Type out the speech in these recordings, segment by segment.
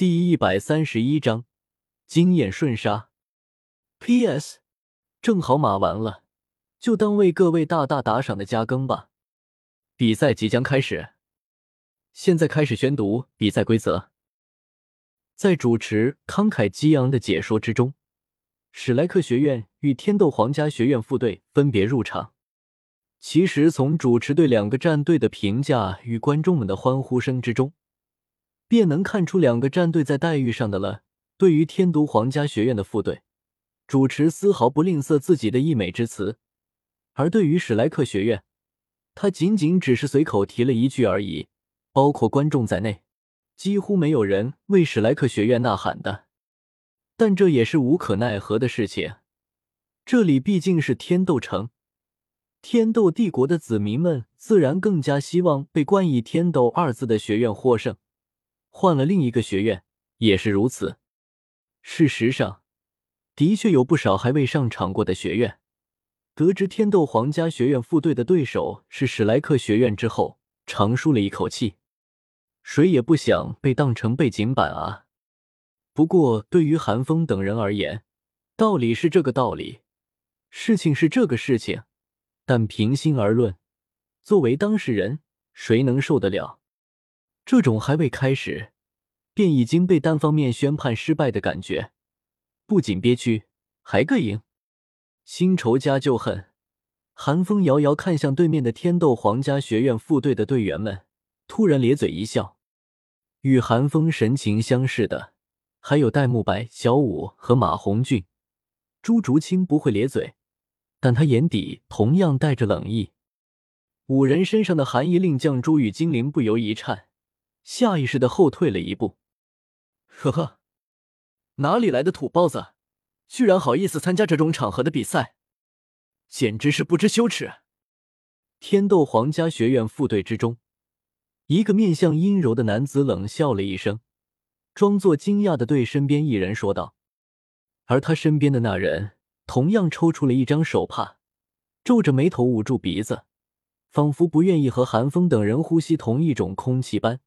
第一百三十一章惊艳瞬杀。P.S. 正好码完了，就当为各位大大打赏的加更吧。比赛即将开始，现在开始宣读比赛规则。在主持慷慨激昂的解说之中，史莱克学院与天斗皇家学院副队分别入场。其实，从主持对两个战队的评价与观众们的欢呼声之中，便能看出两个战队在待遇上的了。对于天都皇家学院的副队，主持丝毫不吝啬自己的溢美之词；而对于史莱克学院，他仅仅只是随口提了一句而已。包括观众在内，几乎没有人为史莱克学院呐喊的。但这也是无可奈何的事情。这里毕竟是天斗城，天斗帝国的子民们自然更加希望被冠以“天斗”二字的学院获胜。换了另一个学院也是如此。事实上，的确有不少还未上场过的学院，得知天斗皇家学院副队的对手是史莱克学院之后，长舒了一口气。谁也不想被当成背景板啊！不过，对于韩风等人而言，道理是这个道理，事情是这个事情。但平心而论，作为当事人，谁能受得了？这种还未开始，便已经被单方面宣判失败的感觉，不仅憋屈，还膈应，新仇加旧恨。寒风遥遥看向对面的天斗皇家学院副队的队员们，突然咧嘴一笑。与寒风神情相似的，还有戴沐白、小舞和马红俊。朱竹清不会咧嘴，但他眼底同样带着冷意。五人身上的寒意令将朱与精灵不由一颤。下意识的后退了一步，呵呵，哪里来的土包子，居然好意思参加这种场合的比赛，简直是不知羞耻！天斗皇家学院副队之中，一个面相阴柔的男子冷笑了一声，装作惊讶的对身边一人说道，而他身边的那人同样抽出了一张手帕，皱着眉头捂住鼻子，仿佛不愿意和韩风等人呼吸同一种空气般。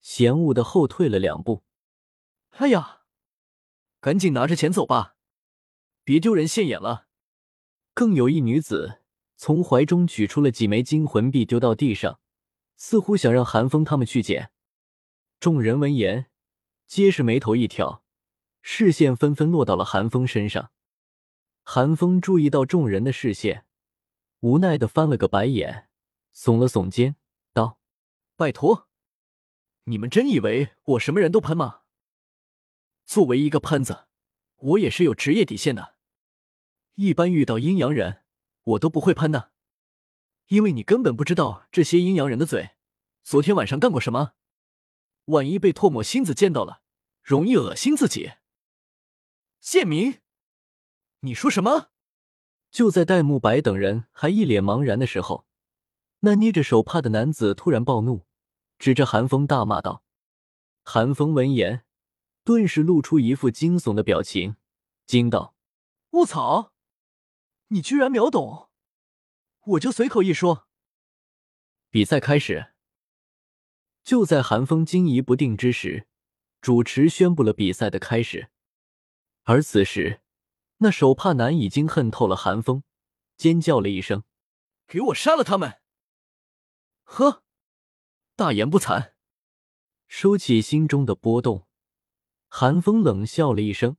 嫌恶的后退了两步。哎呀，赶紧拿着钱走吧，别丢人现眼了。更有一女子从怀中取出了几枚金魂币，丢到地上，似乎想让韩风他们去捡。众人闻言，皆是眉头一挑，视线纷纷落到了韩风身上。韩风注意到众人的视线，无奈的翻了个白眼，耸了耸肩，道：“拜托。”你们真以为我什么人都喷吗？作为一个喷子，我也是有职业底线的。一般遇到阴阳人，我都不会喷的，因为你根本不知道这些阴阳人的嘴昨天晚上干过什么。万一被唾沫星子见到了，容易恶心自己。贱民，你说什么？就在戴沐白等人还一脸茫然的时候，那捏着手帕的男子突然暴怒。指着韩风大骂道：“韩风闻言，顿时露出一副惊悚的表情，惊道：‘卧槽！你居然秒懂！我就随口一说。’比赛开始。就在韩风惊疑不定之时，主持宣布了比赛的开始。而此时，那手帕男已经恨透了韩风，尖叫了一声：‘给我杀了他们！’呵。”大言不惭，收起心中的波动，韩风冷笑了一声，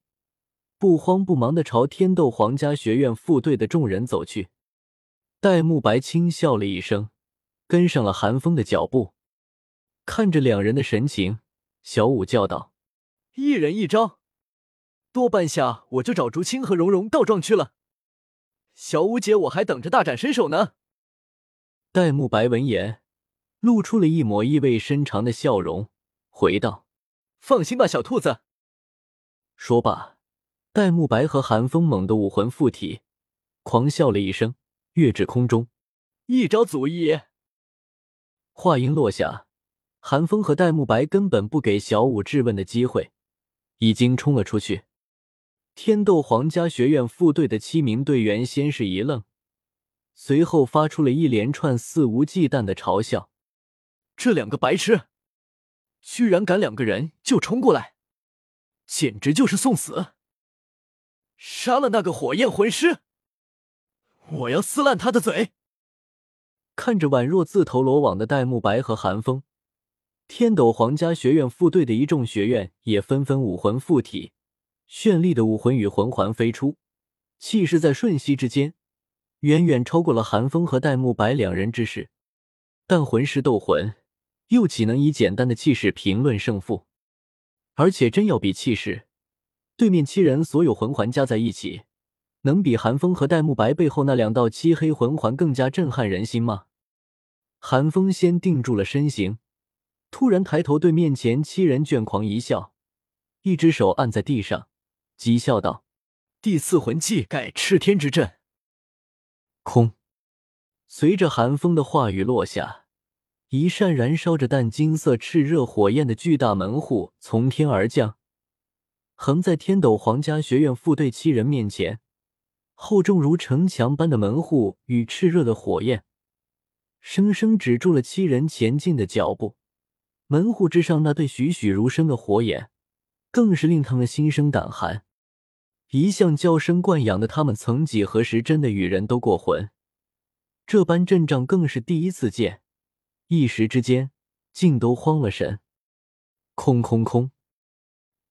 不慌不忙的朝天斗皇家学院副队的众人走去。戴沐白轻笑了一声，跟上了韩风的脚步。看着两人的神情，小舞叫道：“一人一招，多半下我就找竹青和蓉蓉告状去了。小舞姐，我还等着大展身手呢。”戴沐白闻言。露出了一抹意味深长的笑容，回道：“放心吧，小兔子。”说罢，戴沐白和韩风猛地武魂附体，狂笑了一声，跃至空中，一招足矣。话音落下，韩风和戴沐白根本不给小舞质问的机会，已经冲了出去。天斗皇家学院副队的七名队员先是一愣，随后发出了一连串肆无忌惮的嘲笑。这两个白痴，居然敢两个人就冲过来！简直就是送死！杀了那个火焰魂师，我要撕烂他的嘴！看着宛若自投罗网的戴沐白和寒风，天斗皇家学院副队的一众学院也纷纷武魂附体，绚丽的武魂与魂环飞出，气势在瞬息之间远远超过了寒风和戴沐白两人之势。但魂师斗魂，又岂能以简单的气势评论胜负？而且真要比气势，对面七人所有魂环加在一起，能比寒风和戴沐白背后那两道漆黑魂环更加震撼人心吗？寒风先定住了身形，突然抬头对面前七人倦狂一笑，一只手按在地上，讥笑道：“第四魂技改赤天之阵。”空。随着寒风的话语落下，一扇燃烧着淡金色炽热火焰的巨大门户从天而降，横在天斗皇家学院副队七人面前。厚重如城墙般的门户与炽热的火焰，生生止住了七人前进的脚步。门户之上那对栩栩如生的火眼，更是令他们心生胆寒。一向娇生惯养的他们，曾几何时真的与人都过魂？这般阵仗更是第一次见，一时之间竟都慌了神。空空空！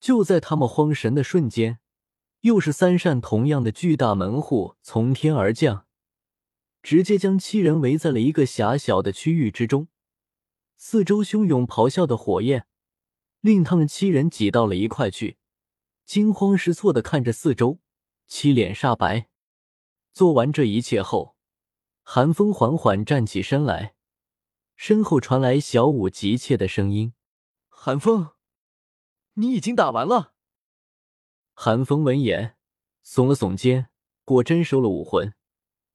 就在他们慌神的瞬间，又是三扇同样的巨大门户从天而降，直接将七人围在了一个狭小的区域之中。四周汹涌咆哮的火焰，令他们七人挤到了一块去，惊慌失措的看着四周，七脸煞白。做完这一切后。寒风缓缓站起身来，身后传来小舞急切的声音：“寒风，你已经打完了。”寒风闻言耸了耸肩，果真收了武魂，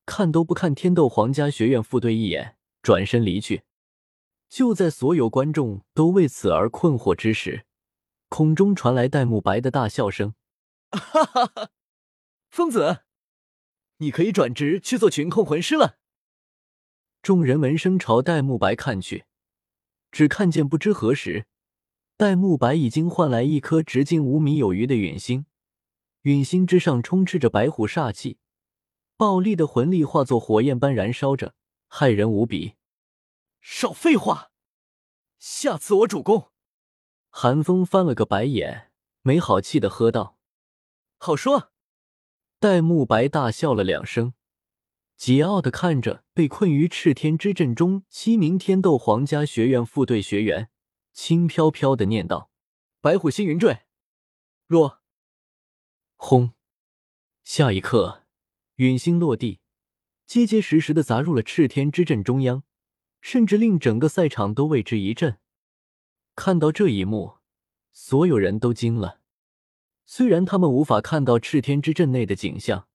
看都不看天斗皇家学院副队一眼，转身离去。就在所有观众都为此而困惑之时，空中传来戴沐白的大笑声：“哈哈哈，疯子，你可以转职去做群控魂师了。”众人闻声朝戴沐白看去，只看见不知何时，戴沐白已经换来一颗直径五米有余的陨星，陨星之上充斥着白虎煞气，暴戾的魂力化作火焰般燃烧着，骇人无比。少废话，下次我主攻。寒风翻了个白眼，没好气的喝道：“好说。”戴沐白大笑了两声。桀骜的看着被困于赤天之阵中七名天斗皇家学院副队学员，轻飘飘的念道：“白虎星云坠，落。”轰！下一刻，陨星落地，结结实实的砸入了赤天之阵中央，甚至令整个赛场都为之一震。看到这一幕，所有人都惊了。虽然他们无法看到赤天之阵内的景象。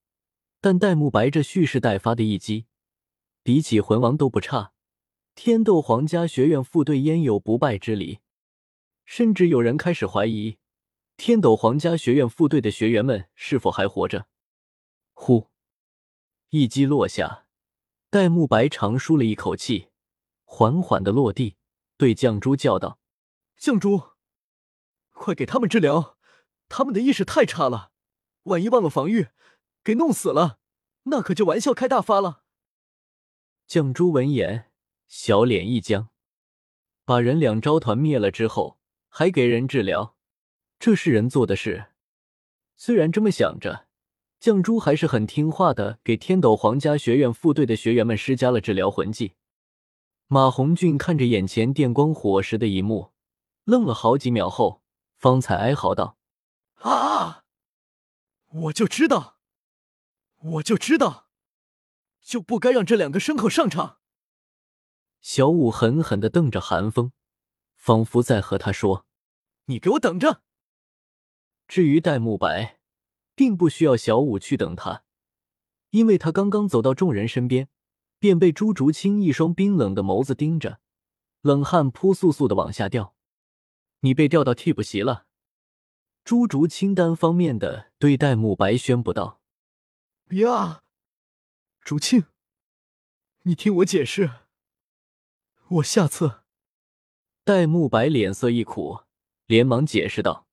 但戴沐白这蓄势待发的一击，比起魂王都不差。天斗皇家学院副队焉有不败之理？甚至有人开始怀疑，天斗皇家学院副队的学员们是否还活着。呼，一击落下，戴沐白长舒了一口气，缓缓的落地，对绛珠叫道：“绛珠，快给他们治疗，他们的意识太差了，万一忘了防御。”给弄死了，那可就玩笑开大发了。绛珠闻言，小脸一僵，把人两招团灭了之后，还给人治疗，这是人做的事。虽然这么想着，绛珠还是很听话的，给天斗皇家学院副队的学员们施加了治疗魂技。马红俊看着眼前电光火石的一幕，愣了好几秒后，方才哀嚎道：“啊！我就知道。”我就知道，就不该让这两个牲口上场。小五狠狠的瞪着韩风，仿佛在和他说：“你给我等着。”至于戴沐白，并不需要小五去等他，因为他刚刚走到众人身边，便被朱竹清一双冰冷的眸子盯着，冷汗扑簌簌的往下掉。你被调到替补席了。朱竹清单方面的对戴沐白宣布道。别啊，竹青，你听我解释。我下次。戴沐白脸色一苦，连忙解释道：“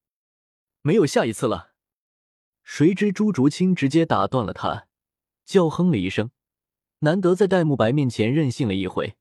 没有下一次了。谁知朱竹清直接打断了他，叫哼了一声，难得在戴沐白面前任性了一回。